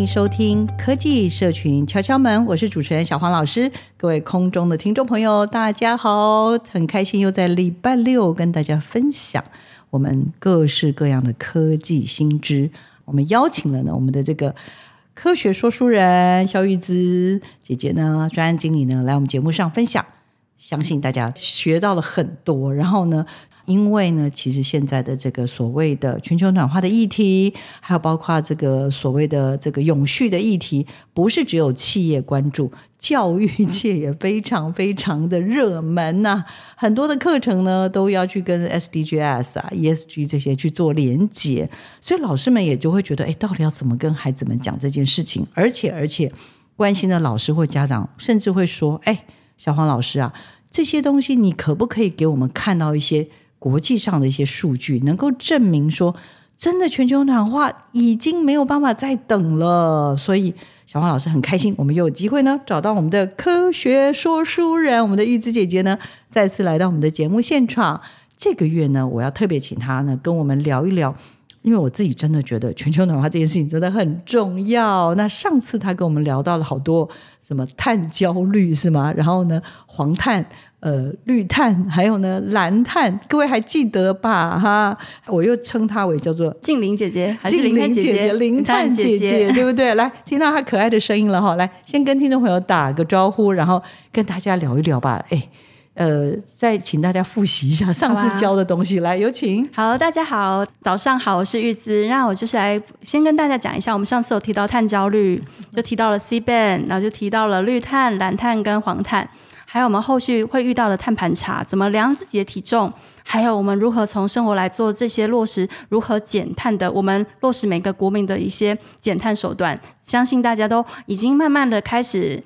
迎收听科技社群敲敲门，我是主持人小黄老师。各位空中的听众朋友，大家好，很开心又在礼拜六跟大家分享我们各式各样的科技新知。我们邀请了呢，我们的这个科学说书人肖玉姿姐姐呢，专案经理呢，来我们节目上分享，相信大家学到了很多。然后呢，因为呢，其实现在的这个所谓的全球暖化的议题，还有包括这个所谓的这个永续的议题，不是只有企业关注，教育界也非常非常的热门呐、很多的课程呢，都要去跟 SDGs 啊、ESG 这些去做连结，所以老师们也就会觉得，哎，到底要怎么跟孩子们讲这件事情？而且而且，关心的老师或家长甚至会说，哎，小黄老师啊，这些东西你可不可以给我们看到一些？国际上的一些数据能够证明说，真的全球暖化已经没有办法再等了。所以小黄老师很开心，我们又有机会呢找到我们的科学说书人，我们的玉姿姐姐呢再次来到我们的节目现场。这个月呢，我要特别请她呢跟我们聊一聊，因为我自己真的觉得全球暖化这件事情真的很重要。那上次她跟我们聊到了好多什么碳焦虑是吗？然后呢，黄碳。呃，绿碳还有呢，蓝碳，各位还记得吧？哈，我又称她为叫做静玲姐姐，还是零碳姐姐，零碳姐姐，对不对？来，听到她可爱的声音了哈，来，先跟听众朋友打个招呼，然后跟大家聊一聊吧。哎，呃，再请大家复习一下上次教的东西，来，有请。好，大家好，早上好，我是玉姿，那我就是来先跟大家讲一下，我们上次有提到碳焦虑，就提到了 C band，然后就提到了绿碳、蓝碳跟黄碳。还有我们后续会遇到的碳盘查，怎么量自己的体重，还有我们如何从生活来做这些落实，如何减碳的，我们落实每个国民的一些减碳手段，相信大家都已经慢慢的开始。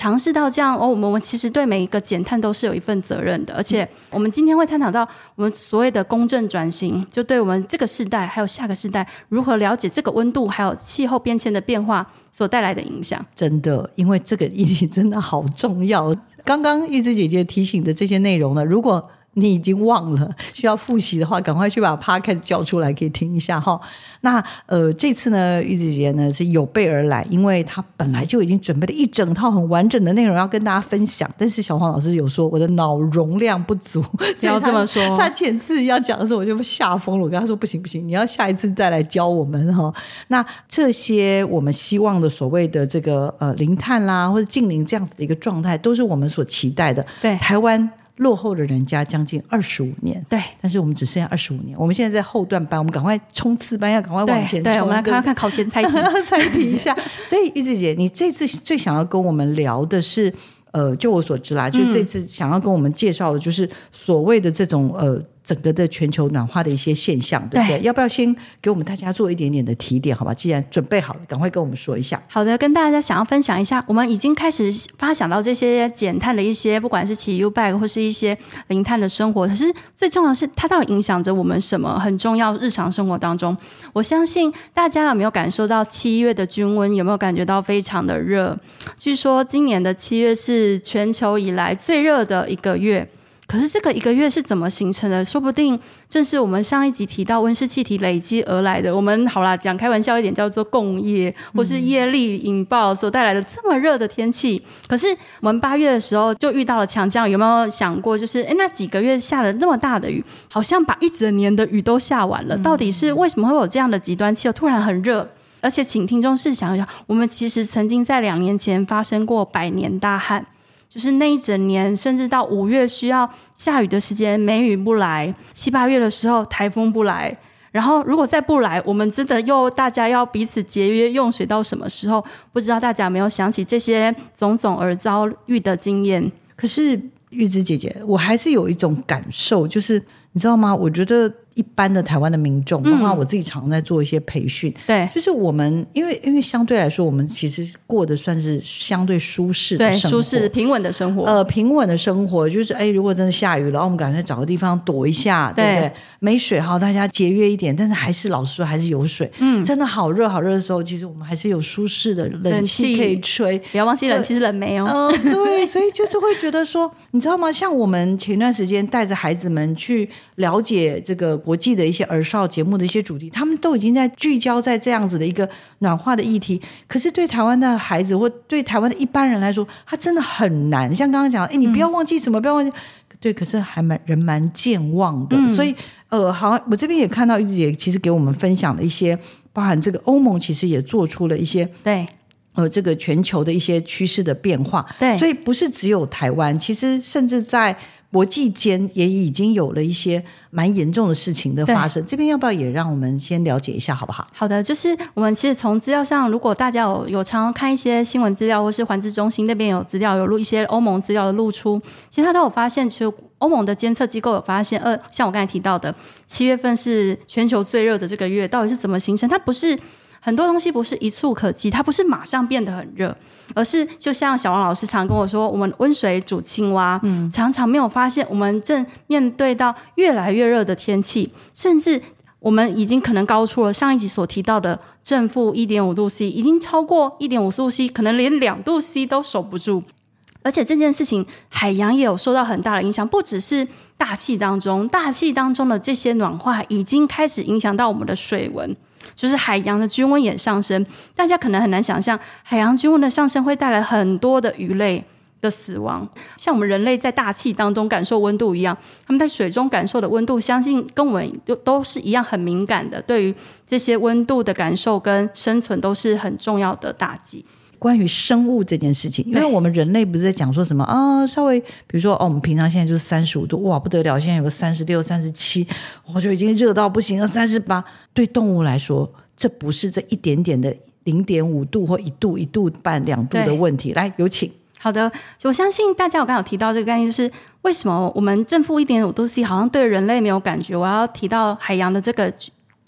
尝试到这样哦，我们我们其实对每一个减碳都是有一份责任的，而且我们今天会探讨到我们所谓的公正转型，就对我们这个世代还有下个世代如何了解这个温度还有气候变迁的变化所带来的影响。真的，因为这个议题真的好重要。刚刚玉芝姐姐提醒的这些内容呢，如果你已经忘了需要复习的话，赶快去把 Podcast 叫出来，可以听一下哈。那呃，这次呢，玉子姐姐呢是有备而来，因为她本来就已经准备了一整套很完整的内容要跟大家分享。但是小黄老师有说我的脑容量不足，不要这么说。他前次要讲的时候，我就吓疯了。我跟他说不行不行，你要下一次再来教我们哈。那这些我们希望的所谓的这个呃零碳啦，或者近零这样子的一个状态，都是我们所期待的。对，台湾。落后的人家将近二十五年，对，但是我们只剩下二十五年。我们现在在后段班，我们赶快冲刺班，要赶快往前冲。对，我们来看看看考前猜题，猜题一下。所以玉智姐，你这次最想要跟我们聊的是，呃，就我所知啦，就这次想要跟我们介绍的，就是所谓的这种呃。整个的全球暖化的一些现象，对不对？对，要不要先给我们大家做一点点的提点？好吧，既然准备好了，赶快跟我们说一下。好的，跟大家想要分享一下，我们已经开始发想到这些减碳的一些，不管是骑 U bike 或是一些零碳的生活。可是最重要的是，它到底影响着我们什么？很重要，日常生活当中，我相信大家有没有感受到七月的均温？有没有感觉到非常的热？据说今年的七月是全球以来最热的一个月。可是这个一个月是怎么形成的？说不定正是我们上一集提到温室气体累积而来的。我们好啦，讲开玩笑一点，叫做共业或是业力引爆所带来的这么热的天气。可是我们八月的时候就遇到了强降雨，有没有想过？就是诶，那几个月下了那么大的雨，好像把一整年的雨都下完了。到底是为什么会有这样的极端气候？突然很热。而且请听众试想一下，我们其实曾经在两年前发生过百年大旱，就是那一整年，甚至到五月需要下雨的时间，梅雨不来；七八月的时候，台风不来。然后如果再不来，我们真的又大家要彼此节约用水到什么时候？不知道大家有没有想起这些种种而遭遇的经验？可是玉芝姐姐，我还是有一种感受，就是你知道吗？我觉得。一般的台湾的民众，包括我自己常常在做一些培训，对，就是我们因为因为相对来说，我们其实过的算是相对舒适的生活，舒适平稳的生活。呃，平稳的生活就是，哎，如果真的下雨了，我们赶快找个地方躲一下，对不对？没水好，大家节约一点，但是还是老实说，还是有水。嗯，真的好热好热的时候，其实我们还是有舒适的冷气可以吹。不要忘记冷气是冷媒哦。嗯、呃，对，所以就是会觉得说，你知道吗？像我们前段时间带着孩子们去了解这个。国际的一些儿少节目的一些主题，他们都已经在聚焦在这样子的一个暖化的议题。可是对台湾的孩子或对台湾的一般人来说，他真的很难。像刚刚讲，哎，你不要忘记什么，嗯、不要忘记。对，可是还蛮人蛮健忘的。嗯、所以，呃，好像我这边也看到玉芝姐其实给我们分享了一些，包含这个欧盟其实也做出了一些对，呃，这个全球的一些趋势的变化。对，所以不是只有台湾，其实甚至在。国际间也已经有了一些蛮严重的事情的发生，这边要不要也让我们先了解一下，好不好？好的，就是我们其实从资料上，如果大家有有常常看一些新闻资料，或是环资中心那边有资料，有录一些欧盟资料的露出，其实他都有发现，其实欧盟的监测机构有发现，呃，像我刚才提到的，七月份是全球最热的这个月，到底是怎么形成？它不是。很多东西不是一触可及，它不是马上变得很热，而是就像小王老师常跟我说，我们温水煮青蛙，嗯，常常没有发现，我们正面对到越来越热的天气，甚至我们已经可能高出了上一集所提到的正负一点五度 C，已经超过一点五度 C，可能连两度 C 都守不住。而且这件事情，海洋也有受到很大的影响，不只是大气当中，大气当中的这些暖化已经开始影响到我们的水温。就是海洋的均温也上升，大家可能很难想象，海洋均温的上升会带来很多的鱼类的死亡。像我们人类在大气当中感受温度一样，他们在水中感受的温度，相信跟我们都都是一样很敏感的。对于这些温度的感受跟生存，都是很重要的打击。关于生物这件事情，因为我们人类不是在讲说什么啊？稍微比如说哦，我们平常现在就是三十五度，哇，不得了！现在有个三十六、三十七，我就已经热到不行了。三十八，对动物来说，这不是这一点点的零点五度或一度、一度半、两度的问题。来，有请。好的，我相信大家，我刚刚有提到这个概念，就是为什么我们正负一点五度 C 好像对人类没有感觉？我要提到海洋的这个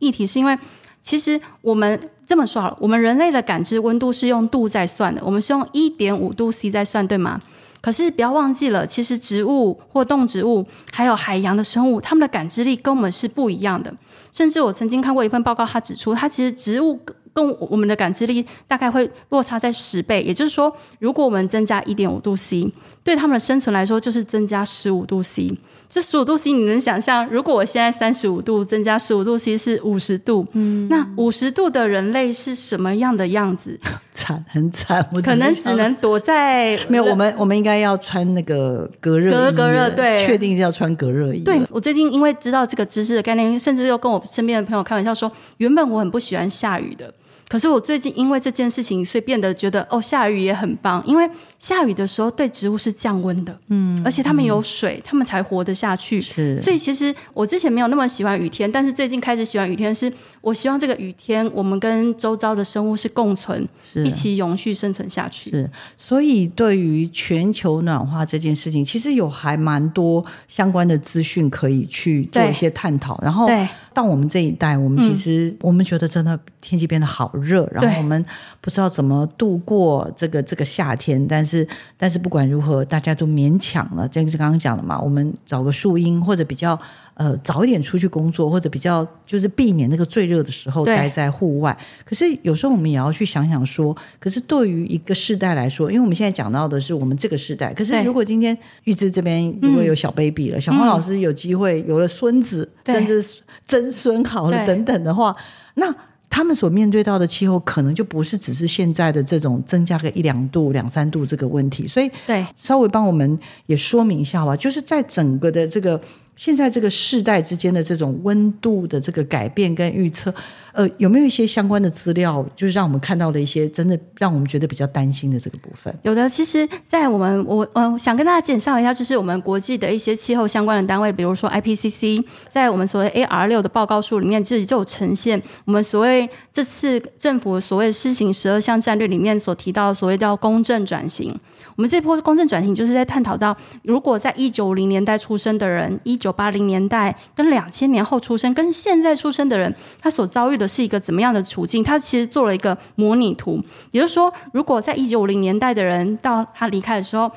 议题，是因为其实我们。这么说好了，我们人类的感知温度是用度在算的，我们是用一点五度 C 在算，对吗？可是不要忘记了，其实植物或动植物，还有海洋的生物，它们的感知力跟我们是不一样的。甚至我曾经看过一份报告，它指出，它其实植物。跟我们的感知力大概会落差在十倍，也就是说，如果我们增加一点五度 C，对他们的生存来说就是增加十五度 C。这十五度 C，你能想象，如果我现在三十五度，增加十五度 C 是五十度，嗯，那五十度的人类是什么样的样子？惨，很惨，可能只能躲在没有。我们我们应该要穿那个隔热隔隔热，对，确定是要穿隔热衣。对，我最近因为知道这个知识的概念，甚至又跟我身边的朋友开玩笑说，原本我很不喜欢下雨的。可是我最近因为这件事情，所以变得觉得哦，下雨也很棒。因为下雨的时候对植物是降温的，嗯，而且它们有水，它、嗯、们才活得下去。是，所以其实我之前没有那么喜欢雨天，但是最近开始喜欢雨天是，是我希望这个雨天我们跟周遭的生物是共存，一起永续生存下去。是，所以对于全球暖化这件事情，其实有还蛮多相关的资讯可以去做一些探讨。然后，到我们这一代，我们其实、嗯、我们觉得真的天气变得好热，然后我们不知道怎么度过这个这个夏天，但是但是不管如何，大家都勉强了。这个是刚刚讲的嘛，我们找个树荫或者比较呃早一点出去工作，或者比较就是避免那个最热的时候待在户外。可是有时候我们也要去想想说，可是对于一个世代来说，因为我们现在讲到的是我们这个世代，可是如果今天玉芝这边如果有小 baby 了，嗯、小黄老师有机会有了孙子，嗯、甚至曾孙好了等等的话，那。他们所面对到的气候，可能就不是只是现在的这种增加个一两度、两三度这个问题。所以，对，稍微帮我们也说明一下吧，就是在整个的这个现在这个世代之间的这种温度的这个改变跟预测，呃，有没有一些相关的资料，就是让我们看到了一些真的让我们觉得比较担心的这个部分？有的，其实，在我们我呃想跟大家介绍一下，就是我们国际的一些气候相关的单位，比如说 IPCC，在我们所谓 AR 六的报告书里面，这里就有呈现我们所谓这次政府所谓施行十二项战略里面所提到所谓叫公正转型。我们这波公正转型就是在探讨到，如果在一九五零年代出生的人，一九八零年代跟两千年后出生，跟现在出生的人，他所遭遇的是一个怎么样的处境？他其实做了一个模拟图，也就是说，如果在一九五零年代的人到他离开的时候，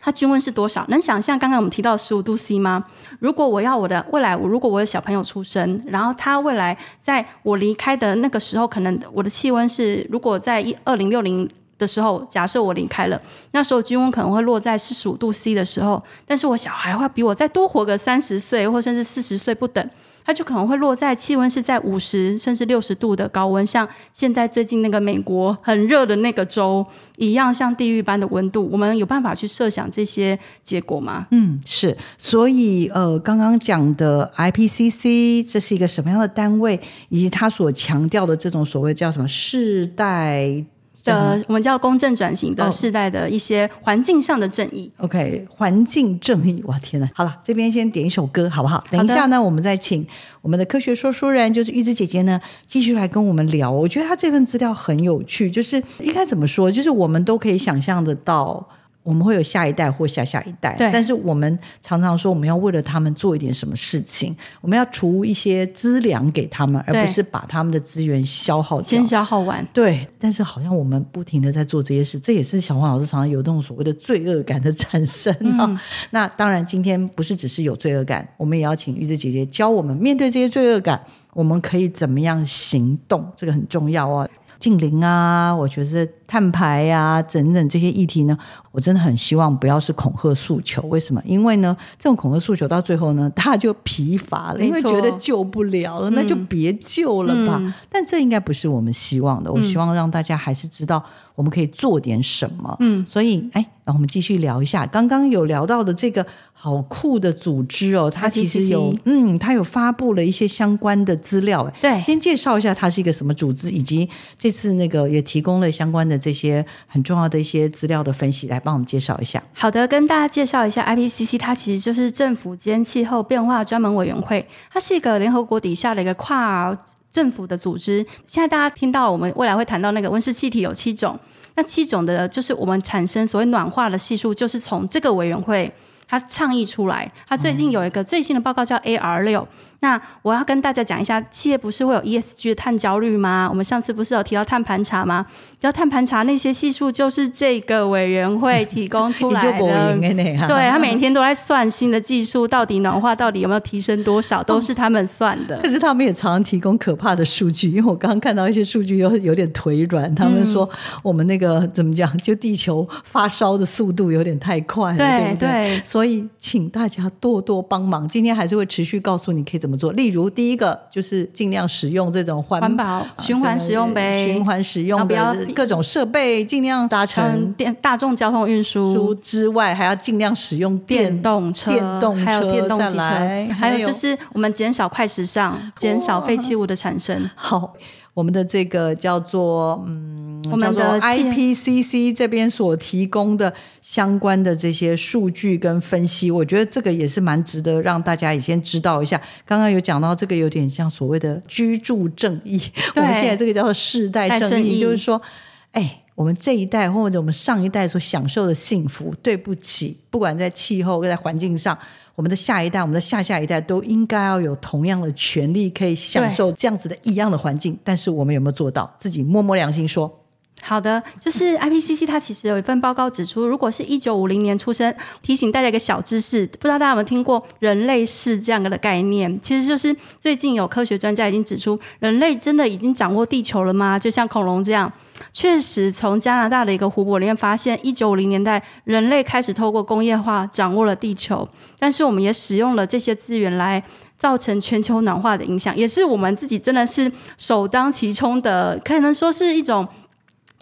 他均温是多少？能想象刚刚我们提到十五度 C 吗？如果我要我的未来，我如果我有小朋友出生，然后他未来在我离开的那个时候，可能我的气温是，如果在一二零六零。的时候，假设我离开了，那时候均温可能会落在四十五度 C 的时候，但是我小孩会比我再多活个三十岁，或甚至四十岁不等，他就可能会落在气温是在五十甚至六十度的高温，像现在最近那个美国很热的那个州一样，像地狱般的温度。我们有办法去设想这些结果吗？嗯，是。所以呃，刚刚讲的 IPCC 这是一个什么样的单位，以及他所强调的这种所谓叫什么世代。的，我们叫公正转型的世代的一些环境上的正义。Oh, OK，环境正义，哇天呐！好了，这边先点一首歌，好不好？等一下呢，我们再请我们的科学说书人，就是玉芝姐姐呢，继续来跟我们聊。我觉得她这份资料很有趣，就是应该怎么说？就是我们都可以想象得到。我们会有下一代或下下一代，但是我们常常说，我们要为了他们做一点什么事情，我们要除一些资粮给他们，而不是把他们的资源消耗掉，先消耗完。对。但是好像我们不停的在做这些事，这也是小黄老师常常有那种所谓的罪恶感的产生啊。嗯。那当然，今天不是只是有罪恶感，我们也要请玉芝姐姐教我们面对这些罪恶感，我们可以怎么样行动，这个很重要哦。静灵啊，我觉得碳排啊，等等这些议题呢，我真的很希望不要是恐吓诉求。为什么？因为呢，这种恐吓诉求到最后呢，他就疲乏了，因为觉得救不了了，那就别救了吧。嗯、但这应该不是我们希望的。我希望让大家还是知道。我们可以做点什么？嗯，所以哎，让我们继续聊一下刚刚有聊到的这个好酷的组织哦，它其实有嗯，它有发布了一些相关的资料。对，先介绍一下它是一个什么组织，以及这次那个也提供了相关的这些很重要的一些资料的分析，来帮我们介绍一下。好的，跟大家介绍一下 IPCC，它其实就是政府间气候变化专门委员会，它是一个联合国底下的一个跨。政府的组织，现在大家听到我们未来会谈到那个温室气体有七种，那七种的，就是我们产生所谓暖化的系数，就是从这个委员会它倡议出来。它最近有一个最新的报告叫 AR 六。那我要跟大家讲一下，企业不是会有 ESG 的碳焦虑吗？我们上次不是有提到碳盘查吗？你知道碳盘查那些系数就是这个委员会提供出来的。对，他每天都在算新的技术到底暖化到底有没有提升多少，都是 他们算的。可是他们也常常提供可怕的数据，因为我刚刚看到一些数据有有点腿软。他们说我们那个怎么讲，就地球发烧的速度有点太快了，对，不对？对，所以请大家多多帮忙。今天还是会持续告诉你可以怎么。做，例如第一个就是尽量使用这种环环保循环使用呗，循环使用的各种设备，尽量搭乘电大众交通运输之外，还要尽量使用电，电动车、电动车，还有电动机车，还有就是我们减少快时尚，减少废弃物的产生。好。我们的这个叫做嗯，我们的 IPCC 这边所提供的相关的这些数据跟分析，我觉得这个也是蛮值得让大家也先知道一下。刚刚有讲到这个有点像所谓的居住正义，我们现在这个叫做世代正义，正义。就是说，哎，我们这一代或者我们上一代所享受的幸福，对不起，不管在气候在环境上。我们的下一代，我们的下下一代都应该要有同样的权利，可以享受这样子的一样的环境。但是我们有没有做到？自己摸摸良心说。好的，就是 IPCC 它其实有一份报告指出，如果是一九五零年出生，提醒大家一个小知识，不知道大家有没有听过人类世这样的概念？其实就是最近有科学专家已经指出，人类真的已经掌握地球了吗？就像恐龙这样，确实从加拿大的一个湖泊里面发现，一九五零年代人类开始透过工业化掌握了地球，但是我们也使用了这些资源来造成全球暖化的影响，也是我们自己真的是首当其冲的，可能说是一种。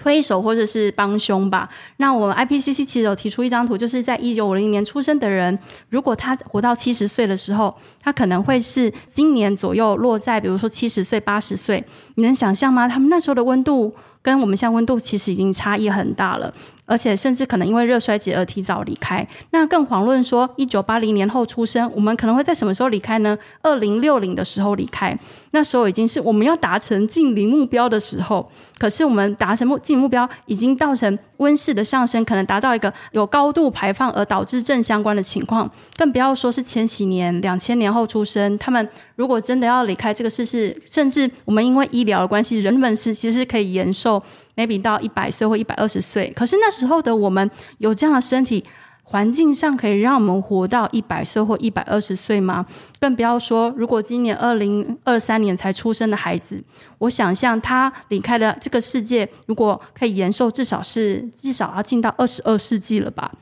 推手或者是帮凶吧。那我们 IPCC 其实有提出一张图，就是在一九五零年出生的人，如果他活到七十岁的时候，他可能会是今年左右落在，比如说七十岁、八十岁。你能想象吗？他们那时候的温度跟我们现在温度其实已经差异很大了。而且甚至可能因为热衰竭而提早离开。那更遑论说，一九八零年后出生，我们可能会在什么时候离开呢？二零六零的时候离开。那时候已经是我们要达成近零目标的时候。可是我们达成目近目标，已经造成温室的上升，可能达到一个有高度排放而导致正相关的情况。更不要说是千禧年、两千年后出生，他们如果真的要离开这个世事，甚至我们因为医疗的关系，人们是其实可以延寿。Maybe 到一百岁或一百二十岁，可是那时候的我们有这样的身体环境上，可以让我们活到一百岁或一百二十岁吗？更不要说，如果今年二零二三年才出生的孩子，我想象他离开了这个世界，如果可以延寿，至少是至少要进到二十二世纪了吧？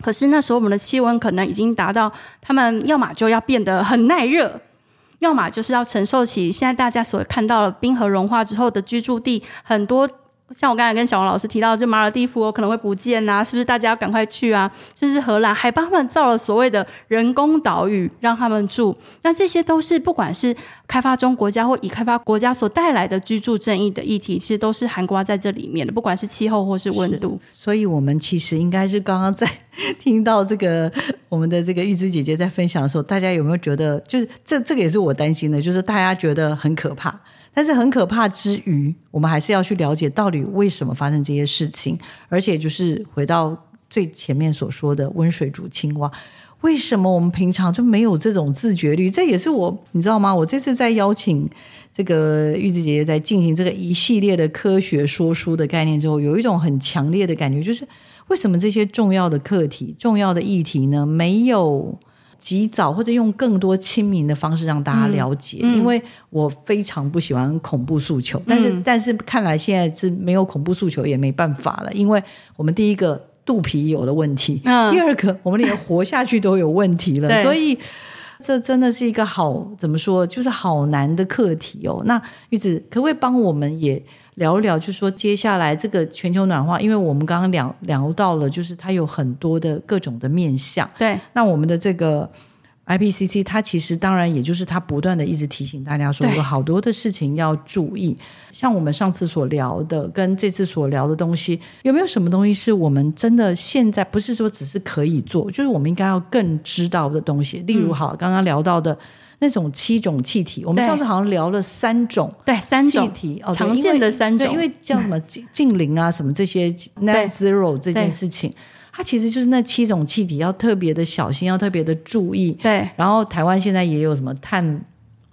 可是那时候我们的气温可能已经达到，他们要么就要变得很耐热，要么就是要承受起现在大家所看到的冰河融化之后的居住地很多。像我刚才跟小王老师提到，就马尔地夫可能会不见呐、啊，是不是大家要赶快去啊？甚至荷兰还帮他们造了所谓的人工岛屿让他们住。那这些都是不管是开发中国家或已开发国家所带来的居住正义的议题，其实都是涵盖在这里面的。不管是气候或是温度，所以我们其实应该是刚刚在听到这个我们的这个玉枝姐姐在分享的时候，大家有没有觉得，就是这这个也是我担心的，就是大家觉得很可怕。但是很可怕之余，我们还是要去了解到底为什么发生这些事情，而且就是回到最前面所说的温水煮青蛙，为什么我们平常就没有这种自觉率？这也是我，你知道吗？我这次在邀请这个玉子姐姐在进行这个一系列的科学说书的概念之后，有一种很强烈的感觉，就是为什么这些重要的课题、重要的议题呢，没有？及早或者用更多亲民的方式让大家了解，嗯嗯、因为我非常不喜欢恐怖诉求，但是、嗯、但是看来现在是没有恐怖诉求也没办法了，因为我们第一个肚皮有了问题，嗯、第二个我们连活下去都有问题了，所以这真的是一个好怎么说，就是好难的课题哦。那玉子可不可以帮我们也？聊一聊，就是说接下来这个全球暖化，因为我们刚刚聊聊到了，就是它有很多的各种的面向。对，那我们的这个 IPCC，它其实当然也就是它不断的一直提醒大家说，有好多的事情要注意。像我们上次所聊的，跟这次所聊的东西，有没有什么东西是我们真的现在不是说只是可以做，就是我们应该要更知道的东西？例如，好，刚刚聊到的。那种七种气体，我们上次好像聊了三种，对，三种气体，哦，常见的三种，因为叫什么净净零啊，什么这些 net zero 这件事情，它其实就是那七种气体要特别的小心，要特别的注意。对，然后台湾现在也有什么碳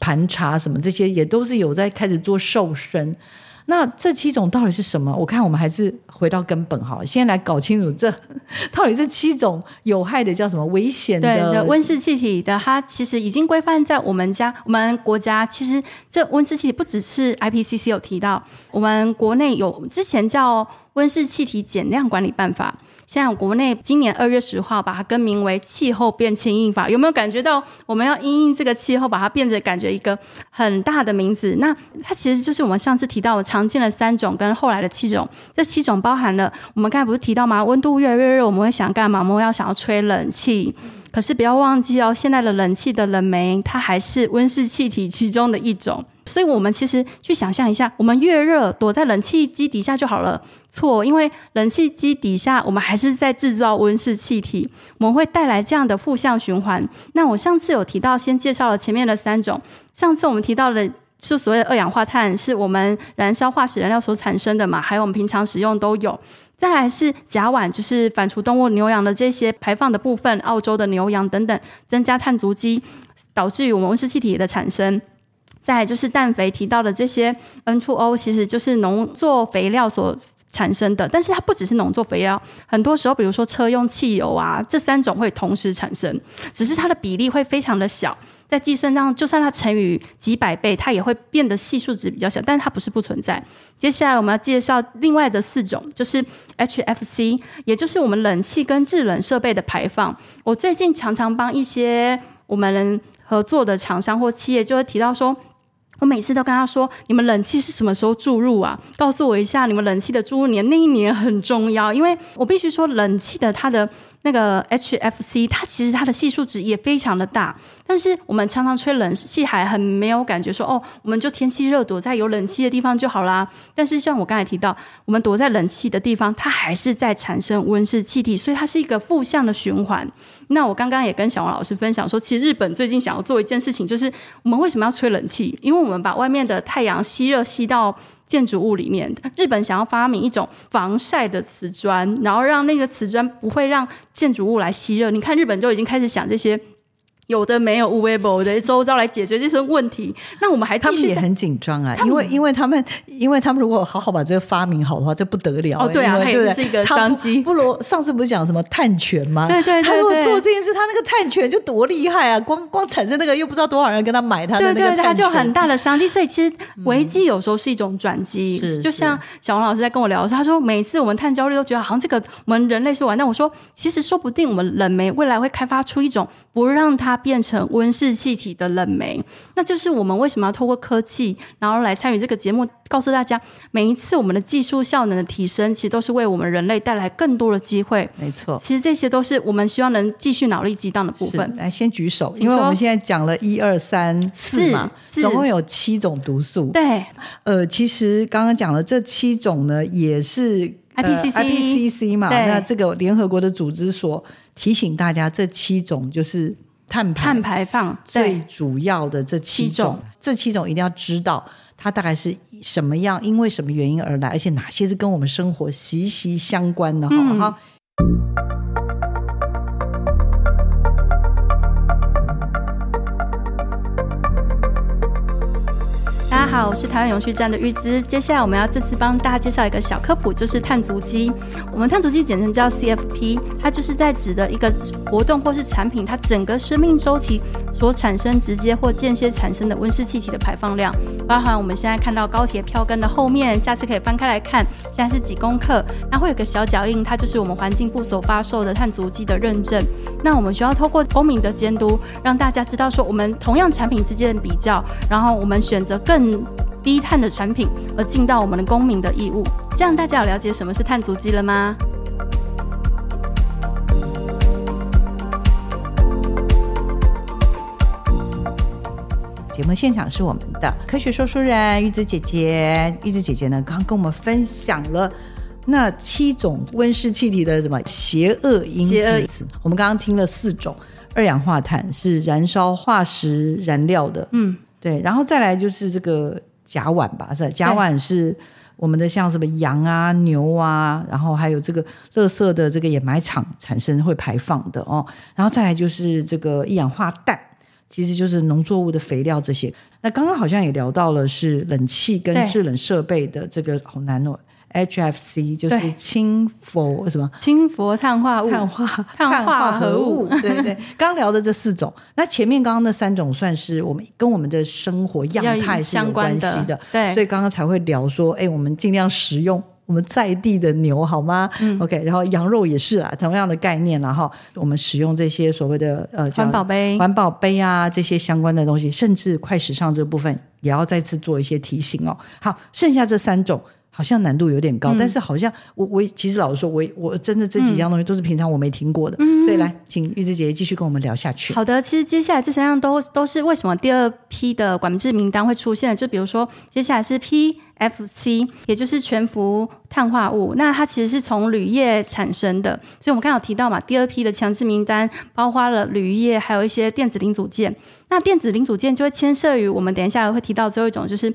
盘查什么这些，也都是有在开始做瘦身。那这七种到底是什么？我看我们还是回到根本哈，先来搞清楚这 到底这七种有害的叫什么危险的温室气体的，它其实已经规范在我们家我们国家。其实这温室气体不只是 IPCC 有提到，我们国内有之前叫温室气体减量管理办法。现在国内今年二月十号把它更名为气候变迁应法，有没有感觉到我们要因应这个气候，把它变成感觉一个很大的名字？那它其实就是我们上次提到的常见的三种跟后来的七种。这七种包含了我们刚才不是提到吗？温度越来越热，我们会想干嘛？我们要想要吹冷气。可是不要忘记哦，现在的冷气的冷媒它还是温室气体其中的一种。所以，我们其实去想象一下，我们越热，躲在冷气机底下就好了。错，因为冷气机底下，我们还是在制造温室气体，我们会带来这样的负向循环。那我上次有提到，先介绍了前面的三种。上次我们提到的，是所谓的二氧化碳，是我们燃烧化石燃料所产生的嘛？还有我们平常使用都有。再来是甲烷，就是反刍动物牛羊的这些排放的部分，澳洲的牛羊等等，增加碳足迹，导致于我们温室气体的产生。再就是氮肥提到的这些 N2O，其实就是农作肥料所产生的。但是它不只是农作肥料，很多时候，比如说车用汽油啊，这三种会同时产生，只是它的比例会非常的小。在计算上，就算它乘以几百倍，它也会变得系数值比较小。但是它不是不存在。接下来我们要介绍另外的四种，就是 HFC，也就是我们冷气跟制冷设备的排放。我最近常常帮一些我们合作的厂商或企业就会提到说。我每次都跟他说：“你们冷气是什么时候注入啊？告诉我一下，你们冷气的注入年那一年很重要，因为我必须说，冷气的它的。”那个 HFC，它其实它的系数值也非常的大，但是我们常常吹冷气还很没有感觉说，哦，我们就天气热躲在有冷气的地方就好啦。但是像我刚才提到，我们躲在冷气的地方，它还是在产生温室气体，所以它是一个负向的循环。那我刚刚也跟小王老师分享说，其实日本最近想要做一件事情，就是我们为什么要吹冷气？因为我们把外面的太阳吸热吸到。建筑物里面，日本想要发明一种防晒的瓷砖，然后让那个瓷砖不会让建筑物来吸热。你看，日本就已经开始想这些。有的没有无微博的周遭来解决这些问题，那我们还他们也很紧张啊，因为因为他们因为他们如果好好把这个发明好的话，这不得了哦，对啊，对,对是一个商机。不如上次不是讲什么碳权吗？对对对，他如果做这件事，他那个碳权就多厉害啊！光光产生那个又不知道多少人跟他买他的那个碳权，他就很大的商机。所以其实危机有时候是一种转机，是就像小王老师在跟我聊的时候，他说每次我们碳焦虑都觉得好像这个我们人类是完蛋。我说其实说不定我们冷媒未来会开发出一种不让它变成温。室气体的冷媒，那就是我们为什么要透过科技，然后来参与这个节目，告诉大家，每一次我们的技术效能的提升，其实都是为我们人类带来更多的机会。没错，其实这些都是我们希望能继续脑力激荡的部分。来，先举手，因为我们现在讲了一二三四嘛，总共有七种毒素。对，呃，其实刚刚讲了这七种呢，也是 IPCC、呃、IPCC 嘛，那这个联合国的组织所提醒大家，这七种就是。碳排碳排放最主要的这七种，七种，这七种一定要知道它大概是什么样，因为什么原因而来，而且哪些是跟我们生活息息相关的，好不好？好，我是台湾永续站的玉姿。接下来我们要这次帮大家介绍一个小科普，就是碳足迹。我们碳足迹简称叫 CFP，它就是在指的一个活动或是产品，它整个生命周期所产生直接或间接产生的温室气体的排放量。包含我们现在看到高铁票根的后面，下次可以翻开来看，现在是几公克，那会有个小脚印，它就是我们环境部所发售的碳足迹的认证。那我们需要透过公民的监督，让大家知道说我们同样产品之间的比较，然后我们选择更。低碳的产品而尽到我们的公民的义务，这样大家有了解什么是碳足迹了吗？节目现场是我们的科学说书人玉子姐姐，玉子姐姐呢刚刚跟我们分享了那七种温室气体的什么邪恶因子。我们刚刚听了四种，二氧化碳是燃烧化石燃料的，嗯，对，然后再来就是这个。甲烷吧，是甲烷是我们的像什么羊啊、牛啊，然后还有这个垃圾的这个掩埋场产生会排放的哦，然后再来就是这个一氧化氮，其实就是农作物的肥料这些。那刚刚好像也聊到了是冷气跟制冷设备的这个好难哦。HFC 就是氢氟什么？氢氟碳化物、碳化碳化合物。对对对，刚聊的这四种，那前面刚刚那三种算是我们跟我们的生活样态是有关系的。对，所以刚刚才会聊说，哎，我们尽量食用我们在地的牛，好吗？嗯，OK。然后羊肉也是啊，同样的概念，然后我们使用这些所谓的呃环保杯、环保杯啊这些相关的东西，甚至快时尚这部分也要再次做一些提醒哦。好，剩下这三种。好像难度有点高，嗯、但是好像我我其实老实说，我我真的这几样东西都是平常我没听过的，嗯、所以来请玉芝姐姐继续跟我们聊下去。好的，其实接下来这三样都都是为什么第二批的管制名单会出现？就比如说接下来是 PFC，也就是全氟碳化物，那它其实是从铝业产生的，所以我们刚刚有提到嘛，第二批的强制名单包括了铝业，还有一些电子零组件。那电子零组件就会牵涉于我们等一下会提到最后一种，就是。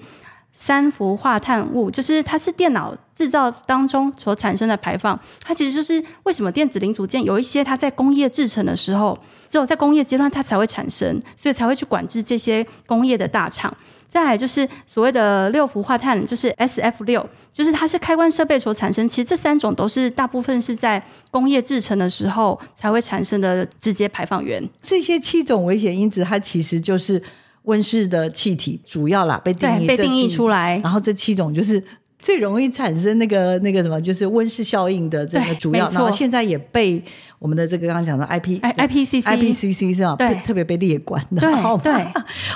三氟化碳物，就是它是电脑制造当中所产生的排放，它其实就是为什么电子零组件有一些它在工业制成的时候，只有在工业阶段它才会产生，所以才会去管制这些工业的大厂。再来就是所谓的六氟化碳，就是 SF 六，就是它是开关设备所产生。其实这三种都是大部分是在工业制成的时候才会产生的直接排放源。这些七种危险因子，它其实就是。温室的气体主要啦，被定义被定义出来，然后这七种就是最容易产生那个那个什么，就是温室效应的这个主要，然后现在也被我们的这个刚刚讲的 I P I P C C I P C C 是吧？对，特别被列管的，对对，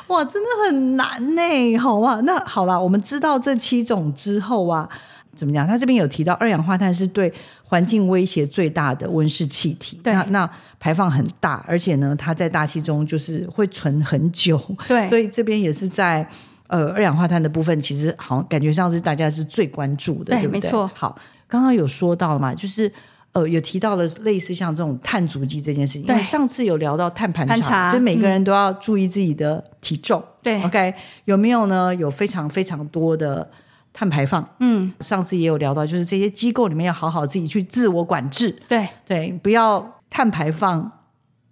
哇，真的很难呢，好哇，那好了，我们知道这七种之后啊，怎么讲？他这边有提到二氧化碳是对环境威胁最大的温室气体，那那排放很大，而且呢，它在大气中就是会存很久，对，所以这边也是在。呃，二氧化碳的部分其实好像感觉上是大家是最关注的，对，对不对？没错。好，刚刚有说到了嘛，就是呃，有提到了类似像这种碳足迹这件事情。对。因为上次有聊到碳盘查，盘查就每个人都要注意自己的体重。嗯、对。OK，有没有呢？有非常非常多的碳排放。嗯。上次也有聊到，就是这些机构里面要好好自己去自我管制。对。对，不要碳排放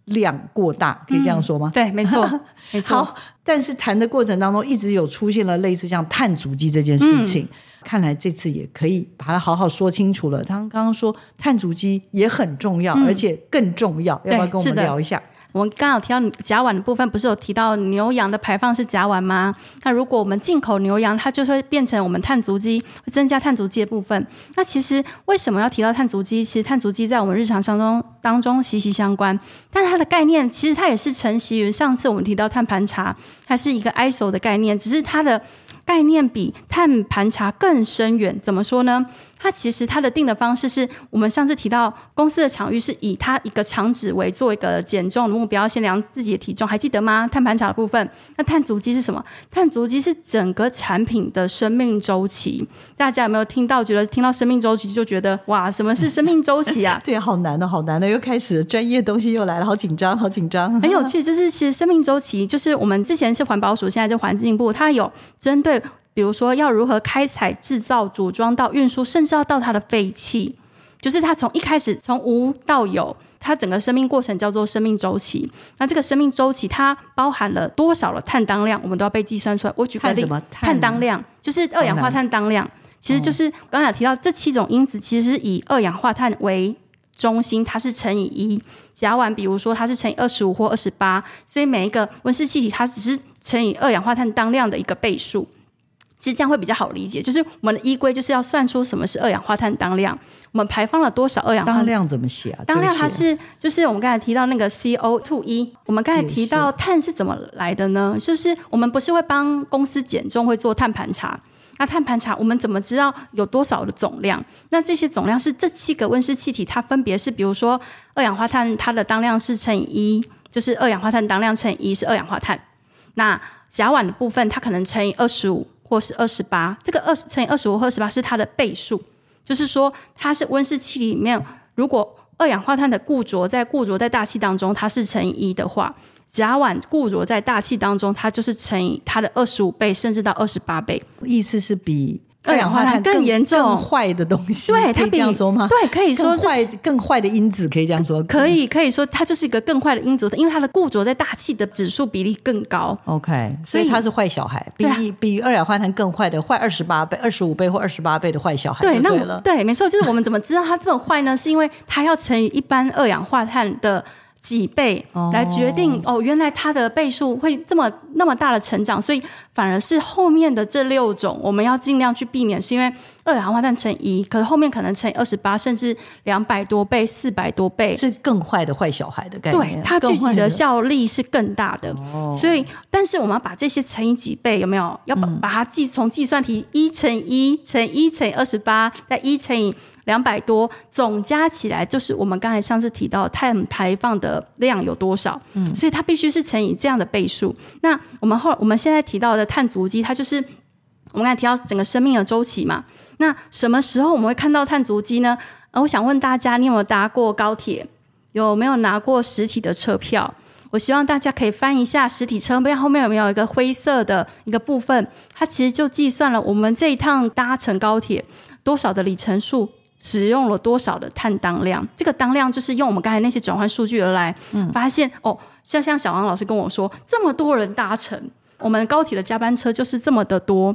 量过大，可以这样说吗？嗯、对，没错，没错。好。但是谈的过程当中，一直有出现了类似像碳足迹这件事情，嗯、看来这次也可以把它好好说清楚了。他刚刚说碳足迹也很重要，嗯、而且更重要，要不要跟我们聊一下？我们刚好提到甲烷的部分，不是有提到牛羊的排放是甲烷吗？那如果我们进口牛羊，它就会变成我们碳足迹，会增加碳足迹的部分。那其实为什么要提到碳足迹？其实碳足迹在我们日常当中当中息息相关。但它的概念其实它也是承袭于上次我们提到碳盘查，它是一个 ISO 的概念，只是它的概念比碳盘查更深远。怎么说呢？它其实它的定的方式是我们上次提到公司的场域是以它一个厂址为做一个减重的目标，先量自己的体重，还记得吗？碳盘查的部分，那碳足迹是什么？碳足迹是整个产品的生命周期。大家有没有听到？觉得听到生命周期就觉得哇，什么是生命周期啊？对，好难哦，好难的，又开始专业东西又来了，好紧张，好紧张。很有趣，就是其实生命周期就是我们之前是环保署，现在是环境部，它有针对。比如说，要如何开采、制造、组装到运输，甚至要到它的废弃，就是它从一开始从无到有，它整个生命过程叫做生命周期。那这个生命周期它包含了多少的碳当量，我们都要被计算出来。我举个例，碳，碳当量就是二氧化碳当量，其实就是刚才提到这七种因子，其实是以二氧化碳为中心，它是乘以一。甲烷，比如说它是乘以二十五或二十八，所以每一个温室气体它只是乘以二氧化碳当量的一个倍数。其实这样会比较好理解，就是我们的依规就是要算出什么是二氧化碳当量，我们排放了多少二氧化碳当量怎么写啊？当量它是就是我们刚才提到那个 CO2e，我们刚才提到碳是怎么来的呢？就是我们不是会帮公司减重会做碳盘查，那碳盘查我们怎么知道有多少的总量？那这些总量是这七个温室气体，它分别是比如说二氧化碳它的当量是乘以一，就是二氧化碳当量乘以一是二氧化碳，那甲烷的部分它可能乘以二十五。或是二十八，这个二十乘以二十五或二十八是它的倍数，就是说它是温室气体里面，如果二氧化碳的固着在固着在大气当中，它是乘以一的话，甲烷固着在大气当中，它就是乘以它的二十五倍，甚至到二十八倍，意思是比。二氧化碳更严重、更坏的东西，对，它可以这样说吗？对，可以说更坏、更坏的因子，可以这样说。可以，可以说它就是一个更坏的因子，因为它的固着在大气的指数比例更高。OK，所以它是坏小孩，比比二氧化碳更坏的坏二十八倍、二十五倍或二十八倍的坏小孩。对，那对，没错，就是我们怎么知道它这么坏呢？是因为它要乘以一般二氧化碳的。几倍来决定哦，哦，原来它的倍数会这么那么大的成长，所以反而是后面的这六种我们要尽量去避免，是因为二氧化碳乘一，可是后面可能乘以二十八，甚至两百多倍、四百多倍，是更坏的坏小孩的概念。对，它聚集的效力是更大的，哦、所以但是我们要把这些乘以几倍，有没有？要把把它计从计算题一乘一乘一乘以二十八，再一乘以。两百多总加起来就是我们刚才上次提到碳排放的量有多少，嗯，所以它必须是乘以这样的倍数。那我们后我们现在提到的碳足迹，它就是我们刚才提到整个生命的周期嘛。那什么时候我们会看到碳足迹呢？呃，我想问大家，你有没有搭过高铁？有没有拿过实体的车票？我希望大家可以翻一下实体车票后面有没有一个灰色的一个部分，它其实就计算了我们这一趟搭乘高铁多少的里程数。使用了多少的碳当量？这个当量就是用我们刚才那些转换数据而来，嗯，发现哦，像像小王老师跟我说，这么多人搭乘，我们高铁的加班车就是这么的多。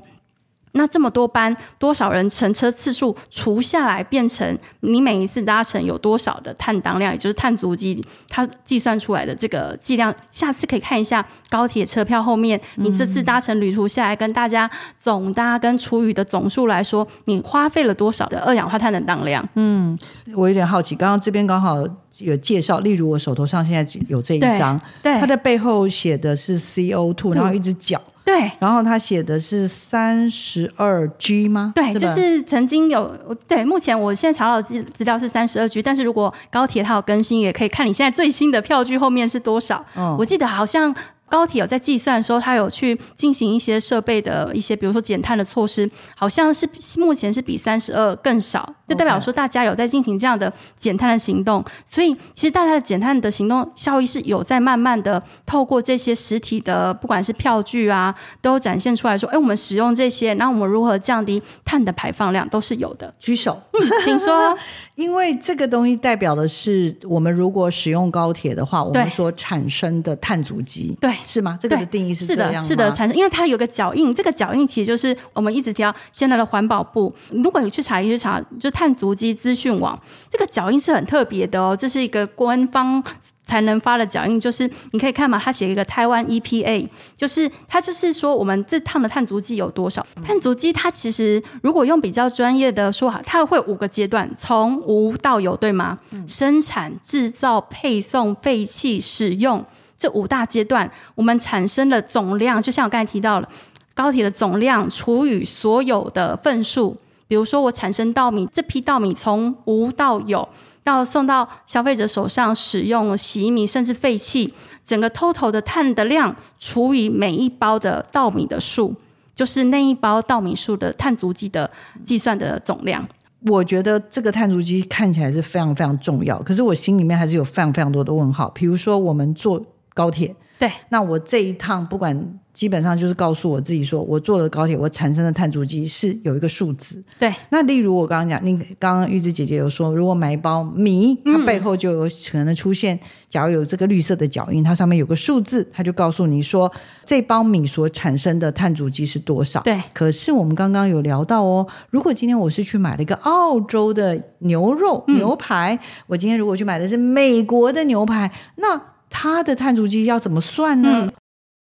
那这么多班，多少人乘车次数除下来，变成你每一次搭乘有多少的碳当量，也就是碳足迹，它计算出来的这个计量。下次可以看一下高铁车票后面，你这次搭乘旅途下来，跟大家总搭跟除以的总数来说，你花费了多少的二氧化碳的当量？嗯，我有点好奇，刚刚这边刚好有介绍，例如我手头上现在有这一张，对，它的背后写的是 CO2，然后一只脚。对，然后他写的是三十二 G 吗？对，就是曾经有对，目前我现在查到的资资料是三十二 G，但是如果高铁它有更新，也可以看你现在最新的票据后面是多少。哦，我记得好像。高铁有在计算的时候，它有去进行一些设备的一些，比如说减碳的措施，好像是目前是比三十二更少，就代表说大家有在进行这样的减碳的行动。所以其实大家的减碳的行动效益是有在慢慢的透过这些实体的，不管是票据啊，都展现出来说，哎，我们使用这些，然后我们如何降低碳的排放量，都是有的。举手，嗯，请说。因为这个东西代表的是，我们如果使用高铁的话，我们所产生的碳足迹，对，是吗？这个的定义是？是的，是的，产生，因为它有个脚印，这个脚印其实就是我们一直提到现在的环保部。如果你去查一去查，就碳足迹资讯网，这个脚印是很特别的哦，这是一个官方。才能发的脚印，就是你可以看嘛，他写一个台湾 EPA，就是他就是说我们这趟的碳足迹有多少？碳足迹它其实如果用比较专业的说法，它会有五个阶段，从无到有，对吗？生产、制造、配送、废弃、使用这五大阶段，我们产生的总量，就像我刚才提到了高铁的总量除以所有的份数，比如说我产生稻米，这批稻米从无到有。到送到消费者手上使用洗米甚至废弃，整个 total 的碳的量除以每一包的稻米的数，就是那一包稻米数的碳足迹的计算的总量。我觉得这个碳足迹看起来是非常非常重要，可是我心里面还是有非常非常多的问号。比如说，我们做高铁，对，那我这一趟不管。基本上就是告诉我自己说，我坐了高铁，我产生的碳足迹是有一个数字。对，那例如我刚刚讲，你刚刚玉芝姐姐有说，如果买一包米，它背后就有可能出现，假如有这个绿色的脚印，它上面有个数字，它就告诉你说，这包米所产生的碳足迹是多少。对，可是我们刚刚有聊到哦，如果今天我是去买了一个澳洲的牛肉牛排，嗯，我今天如果去买的是美国的牛排，那它的碳足迹要怎么算呢？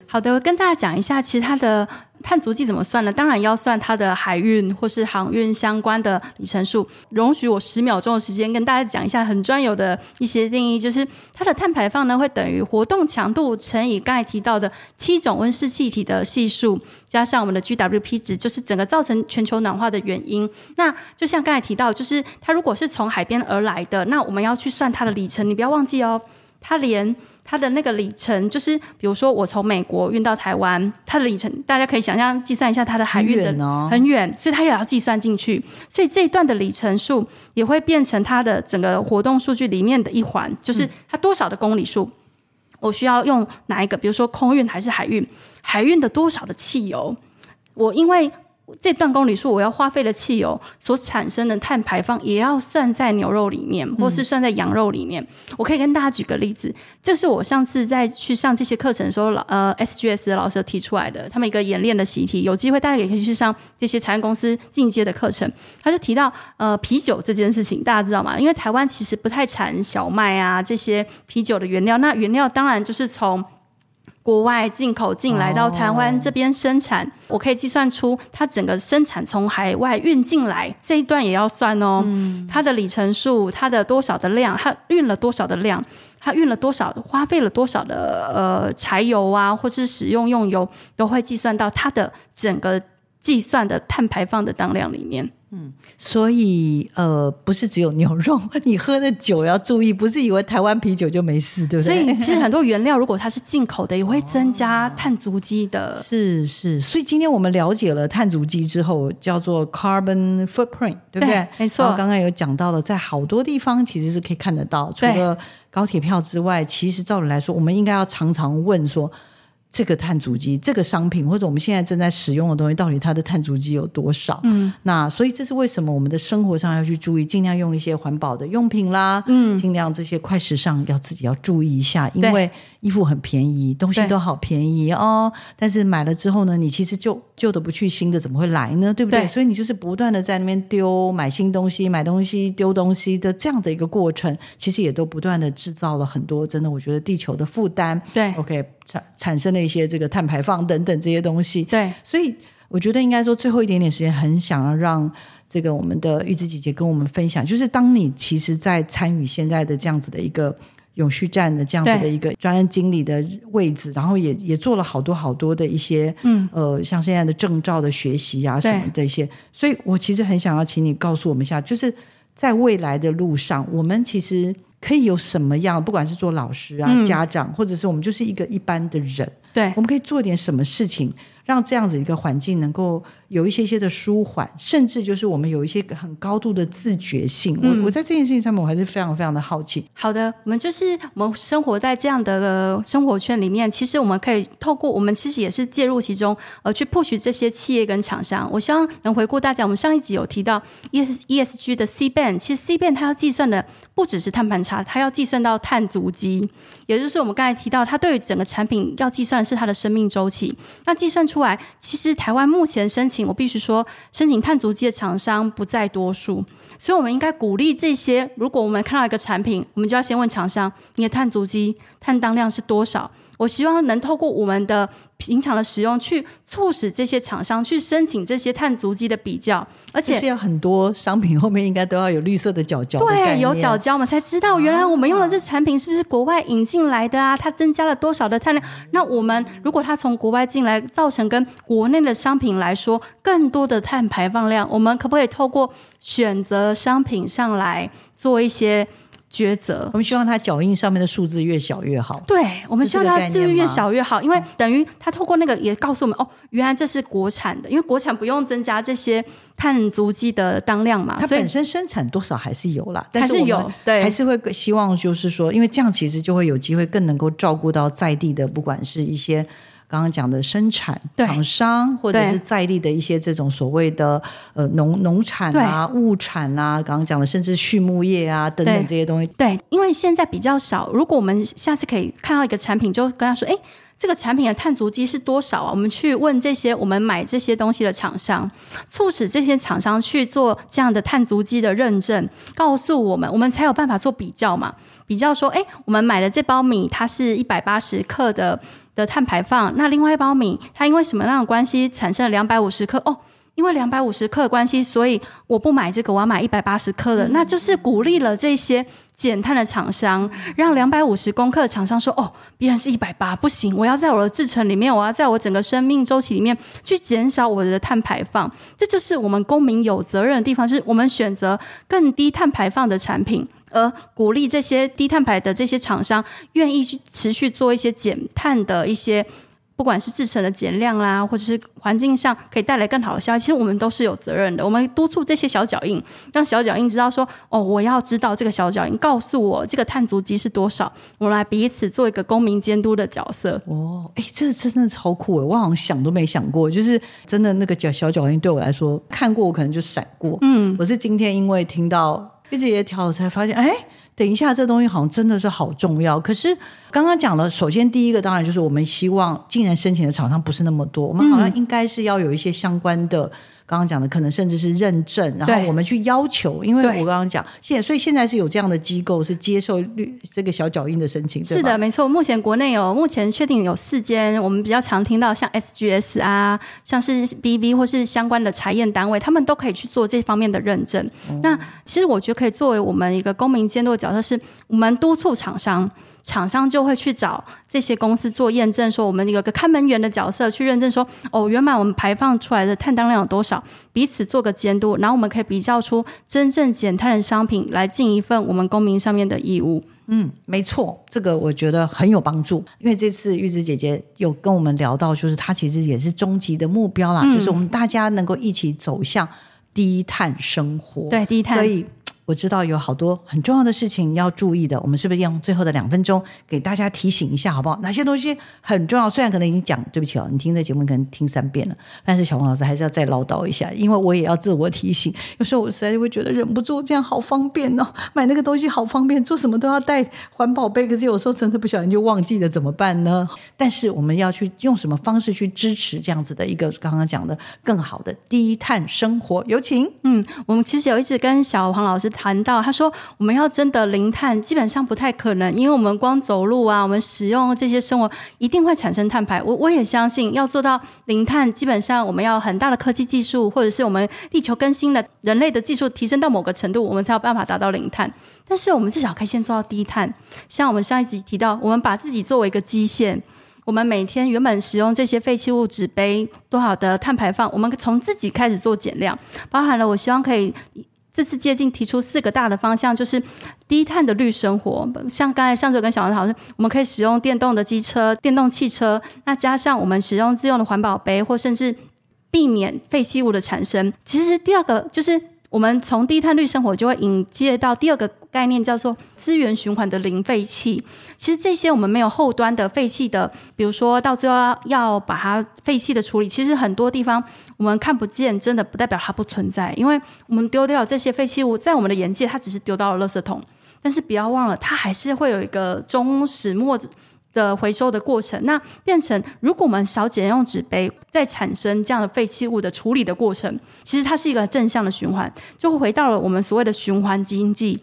好的，跟大家讲一下，其实它的碳足迹怎么算呢？当然要算它的海运或是航运相关的里程数。容许我十秒钟的时间跟大家讲一下很专有的一些定义，就是它的碳排放呢会等于活动强度乘以刚才提到的七种温室气体的系数，加上我们的 GWP 值，就是整个造成全球暖化的原因。那就像刚才提到，就是它如果是从海边而来的，那我们要去算它的里程，你不要忘记哦。它连它的那个里程，就是比如说我从美国运到台湾，它的里程，大家可以想象计算一下它的海运的很远哦，很远，所以它也要计算进去。所以这一段的里程数也会变成它的整个活动数据里面的一环，就是它多少的公里数，我需要用哪一个？比如说空运还是海运？海运的多少的汽油？我因为。这段公里数，我要花费的汽油所产生的碳排放，也要算在牛肉里面，或是算在羊肉里面。嗯、我可以跟大家举个例子，这是我上次在去上这些课程的时候，老呃 SGS 的老师提出来的，他们一个演练的习题，有机会大家也可以去上这些产业公司进阶的课程。他就提到呃啤酒这件事情，大家知道吗？因为台湾其实不太产小麦啊这些啤酒的原料，那原料当然就是从。国外进口进来到台湾这边生产，oh. 我可以计算出它整个生产从海外运进来这一段也要算哦。嗯，它的里程数，它的多少的量，它运了多少的量，它运了多少，花费了多少的呃柴油啊，或是使用用油，都会计算到它的整个计算的碳排放的当量里面。嗯，所以呃，不是只有牛肉，你喝的酒要注意，不是以为台湾啤酒就没事，对不对？所以 其实很多原料如果它是进口的，也会增加碳足迹的。是是，所以今天我们了解了碳足迹之后，叫做 carbon footprint，对不对？对没错。刚刚有讲到了，在好多地方其实是可以看得到，除了高铁票之外，其实照理来说，我们应该要常常问说。这个碳足迹，这个商品或者我们现在正在使用的东西，到底它的碳足迹有多少？嗯，那所以这是为什么我们的生活上要去注意，尽量用一些环保的用品啦，嗯，尽量这些快时尚要自己要注意一下，因为衣服很便宜，东西都好便宜哦，但是买了之后呢，你其实旧旧的不去，新的怎么会来呢？对不对？对，所以你就是不断的在那边丢买新东西，买东西丢东西的这样的一个过程，其实也都不断的制造了很多真的，我觉得地球的负担。对，OK。产产生了一些这个碳排放等等这些东西，对，所以我觉得应该说最后一点点时间，很想要让这个我们的玉芝姐姐跟我们分享，就是当你其实，在参与现在的这样子的一个永续站的这样子的一个专案经理的位置，然后也也做了好多好多的一些，嗯，呃，像现在的证照的学习啊什么这些，所以我其实很想要请你告诉我们一下，就是在未来的路上，我们其实。可以有什么样？不管是做老师啊、嗯、家长，或者是我们就是一个一般的人，对，我们可以做点什么事情，让这样子一个环境能够。有一些些的舒缓，甚至就是我们有一些很高度的自觉性。嗯、我我在这件事情上面，我还是非常非常的好奇。好的，我们就是我们生活在这样的生活圈里面，其实我们可以透过我们其实也是介入其中，呃去 push 这些企业跟厂商。我希望能回顾大家，我们上一集有提到 E S E S G 的 CBAM，其实 CBAM 它要计算的不只是碳盘差，它要计算到碳足迹，也就是我们刚才提到，它对于整个产品要计算的是它的生命周期。那计算出来，其实台湾目前申请。我必须说，申请碳足迹的厂商不在多数，所以我们应该鼓励这些。如果我们看到一个产品，我们就要先问厂商：你的碳足迹、碳当量是多少？我希望能透过我们的平常的使用，去促使这些厂商去申请这些碳足迹的比较，而且是有很多商品后面应该都要有绿色的角胶。对，有角胶，我们才知道原来我们用的这产品是不是国外引进来的啊？它增加了多少的碳量？那我们如果它从国外进来，造成跟国内的商品来说更多的碳排放量，我们可不可以透过选择商品上来做一些？抉择，我们希望它脚印上面的数字越小越好。对，我们希望它字越小越好，因为等于它透过那个也告诉我们哦，原来这是国产的，因为国产不用增加这些碳足迹的当量嘛，它本身生产多少还是有啦，但是有，对，还是会希望就是说，因为这样其实就会有机会更能够照顾到在地的，不管是一些。刚刚讲的生产厂商，或者是在地的一些这种所谓的呃农农产啊、物产啊，刚刚讲的甚至畜牧业啊等等这些东西。对，因为现在比较少。如果我们下次可以看到一个产品，就跟他说：“哎，这个产品的碳足迹是多少啊？”我们去问这些我们买这些东西的厂商，促使这些厂商去做这样的碳足迹的认证，告诉我们，我们才有办法做比较嘛。比较说：“哎，我们买的这包米，它是一百八十克的。”的碳排放，那另外一包米，它因为什么样的关系产生了两百五十克？哦，因为两百五十克的关系，所以我不买这个，我要买一百八十克的，嗯、那就是鼓励了这些减碳的厂商，让两百五十公克的厂商说：“哦，别人是一百八，不行，我要在我的制程里面，我要在我整个生命周期里面去减少我的碳排放。”这就是我们公民有责任的地方，是我们选择更低碳排放的产品。而鼓励这些低碳排的这些厂商愿意去持续做一些减碳的一些，不管是制成的减量啦，或者是环境上可以带来更好的效益，其实我们都是有责任的。我们督促这些小脚印，让小脚印知道说：哦，我要知道这个小脚印告诉我这个碳足迹是多少，我们来彼此做一个公民监督的角色。哦，哎，这真的超酷诶！我好像想都没想过，就是真的那个脚小脚印对我来说，看过我可能就闪过。嗯，我是今天因为听到。一直也调，我才发现，哎，等一下，这东西好像真的是好重要。可是刚刚讲了，首先第一个当然就是我们希望，竟然申请的厂商不是那么多，我们好像应该是要有一些相关的。刚刚讲的可能甚至是认证，然后我们去要求，因为我刚刚讲现在，所以现在是有这样的机构是接受绿这个小脚印的申请。是的，没错。目前国内有，目前确定有四间，我们比较常听到像 SGS 啊，像是 BV 或是相关的查验单位，他们都可以去做这方面的认证。嗯、那其实我觉得可以作为我们一个公民监督的角色，是我们督促厂商。厂商就会去找这些公司做验证，说我们有个看门员的角色去认证说，说哦，原来我们排放出来的碳当量有多少，彼此做个监督，然后我们可以比较出真正减碳的商品，来尽一份我们公民上面的义务。嗯，没错，这个我觉得很有帮助，因为这次玉芝姐姐有跟我们聊到，就是她其实也是终极的目标啦，嗯、就是我们大家能够一起走向低碳生活。对，低碳。所以我知道有好多很重要的事情要注意的，我们是不是用最后的两分钟给大家提醒一下，好不好？哪些东西很重要？虽然可能已经讲，对不起哦，你听这节目可能听三遍了，但是小黄老师还是要再唠叨一下，因为我也要自我提醒。有时候我实在就会觉得忍不住，这样好方便哦，买那个东西好方便，做什么都要带环保杯，可是有时候真的不小心就忘记了，怎么办呢？但是我们要去用什么方式去支持这样子的一个刚刚讲的更好的低碳生活？有请。嗯，我们其实有一直跟小黄老老师。谈到他说，我们要真的零碳，基本上不太可能，因为我们光走路啊，我们使用这些生活一定会产生碳排。我我也相信，要做到零碳，基本上我们要很大的科技技术，或者是我们地球更新的人类的技术提升到某个程度，我们才有办法达到零碳。但是我们至少可以先做到低碳。像我们上一集提到，我们把自己作为一个基线，我们每天原本使用这些废弃物纸杯多少的碳排放，我们从自己开始做减量，包含了我希望可以。这次接近提出四个大的方向，就是低碳的绿生活。像刚才上周跟小王讨论，我们可以使用电动的机车、电动汽车，那加上我们使用自用的环保杯，或甚至避免废弃物的产生。其实第二个就是。我们从低碳绿生活就会引接到第二个概念，叫做资源循环的零废弃。其实这些我们没有后端的废弃的，比如说到最后要，要把它废弃的处理，其实很多地方我们看不见，真的不代表它不存在。因为我们丢掉这些废弃物，在我们的眼界，它只是丢到了垃圾桶，但是不要忘了，它还是会有一个终始末的回收的过程，那变成如果我们少减用纸杯，再产生这样的废弃物的处理的过程，其实它是一个正向的循环，就会回到了我们所谓的循环经济。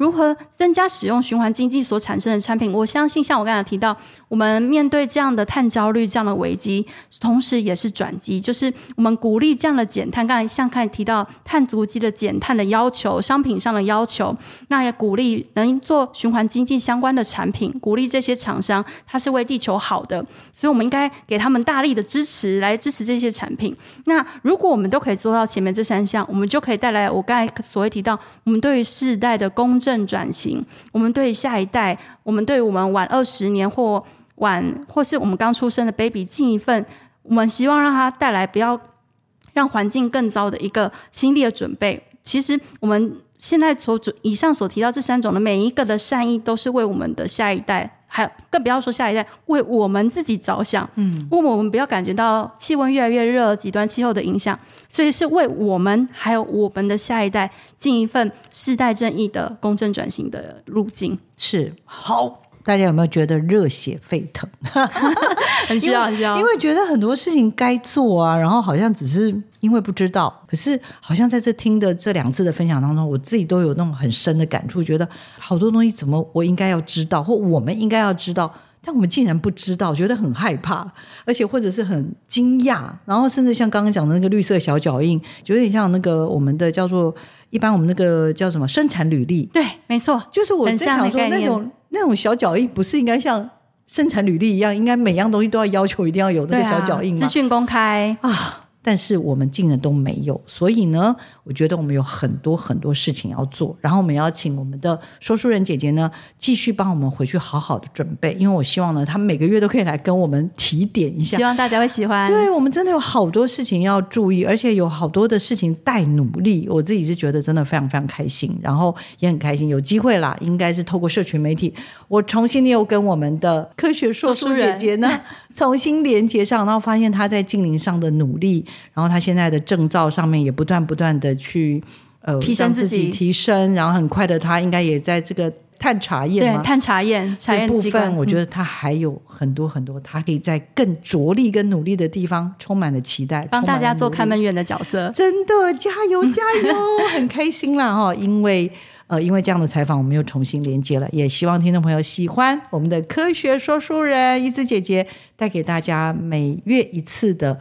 如何增加使用循环经济所产生的产品？我相信，像我刚才提到，我们面对这样的碳焦虑、这样的危机，同时也是转机，就是我们鼓励这样的减碳。刚才像刚才提到碳足迹的减碳的要求，商品上的要求，那也鼓励能做循环经济相关的产品，鼓励这些厂商，它是为地球好的，所以我们应该给他们大力的支持，来支持这些产品。那如果我们都可以做到前面这三项，我们就可以带来我刚才所谓提到，我们对于世代的公正。正转型，我们对下一代，我们对我们晚二十年或晚，或是我们刚出生的 baby 尽一份，我们希望让他带来不要让环境更糟的一个心力的准备。其实我们现在所以上所提到这三种的每一个的善意，都是为我们的下一代。还更不要说下一代，为我们自己着想，嗯，为我们不要感觉到气温越来越热、极端气候的影响，所以是为我们还有我们的下一代尽一份世代正义的公正转型的路径。是好，大家有没有觉得热血沸腾？很需要，很需要，因为觉得很多事情该做啊，然后好像只是。因为不知道，可是好像在这听的这两次的分享当中，我自己都有那种很深的感触，觉得好多东西怎么我应该要知道，或我们应该要知道，但我们竟然不知道，觉得很害怕，而且或者是很惊讶，然后甚至像刚刚讲的那个绿色小脚印，就有点像那个我们的叫做一般我们那个叫什么生产履历，对，没错，就是我在想说那种那种小脚印，不是应该像生产履历一样，应该每样东西都要要求一定要有那个小脚印吗？资讯公开啊。但是我们竟然都没有，所以呢，我觉得我们有很多很多事情要做。然后我们要请我们的说书人姐姐呢，继续帮我们回去好好的准备，因为我希望呢，她每个月都可以来跟我们提点一下。希望大家会喜欢。对，我们真的有好多事情要注意，而且有好多的事情待努力。我自己是觉得真的非常非常开心，然后也很开心有机会啦，应该是透过社群媒体，我重新又跟我们的科学说书姐姐呢 重新连接上，然后发现她在净零上的努力。然后他现在的证照上面也不断不断的去呃提升自己，提升，然后很快的他应该也在这个探查验对探查验查验部分，我觉得他还有很多很多他可以在更着力跟努力的地方，充满了期待，帮大家做看门员的角色，真的加油加油，很开心啦哈！因为呃因为这样的采访，我们又重新连接了，也希望听众朋友喜欢我们的科学说书人怡子姐姐带给大家每月一次的。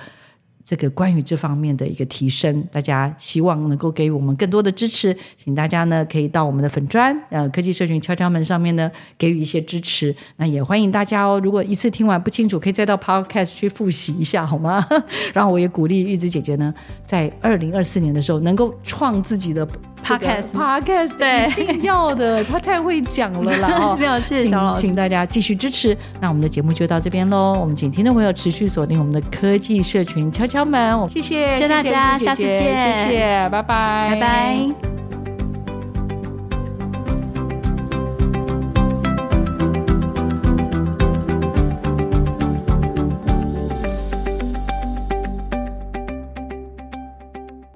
这个关于这方面的一个提升，大家希望能够给予我们更多的支持，请大家呢可以到我们的粉砖呃科技社群敲敲门上面呢给予一些支持。那也欢迎大家哦，如果一次听完不清楚，可以再到 Podcast 去复习一下好吗？然后我也鼓励玉子姐姐呢，在二零二四年的时候能够创自己的。Podcast，Podcast，对，一定要的，他太会讲了啦！哦，没有，谢谢小老师，请大家继续支持。那我们的节目就到这边喽，我们请听众朋友持续锁定我们的科技社群敲敲门，谢谢，谢谢大家，下次见，谢谢，拜拜，拜拜。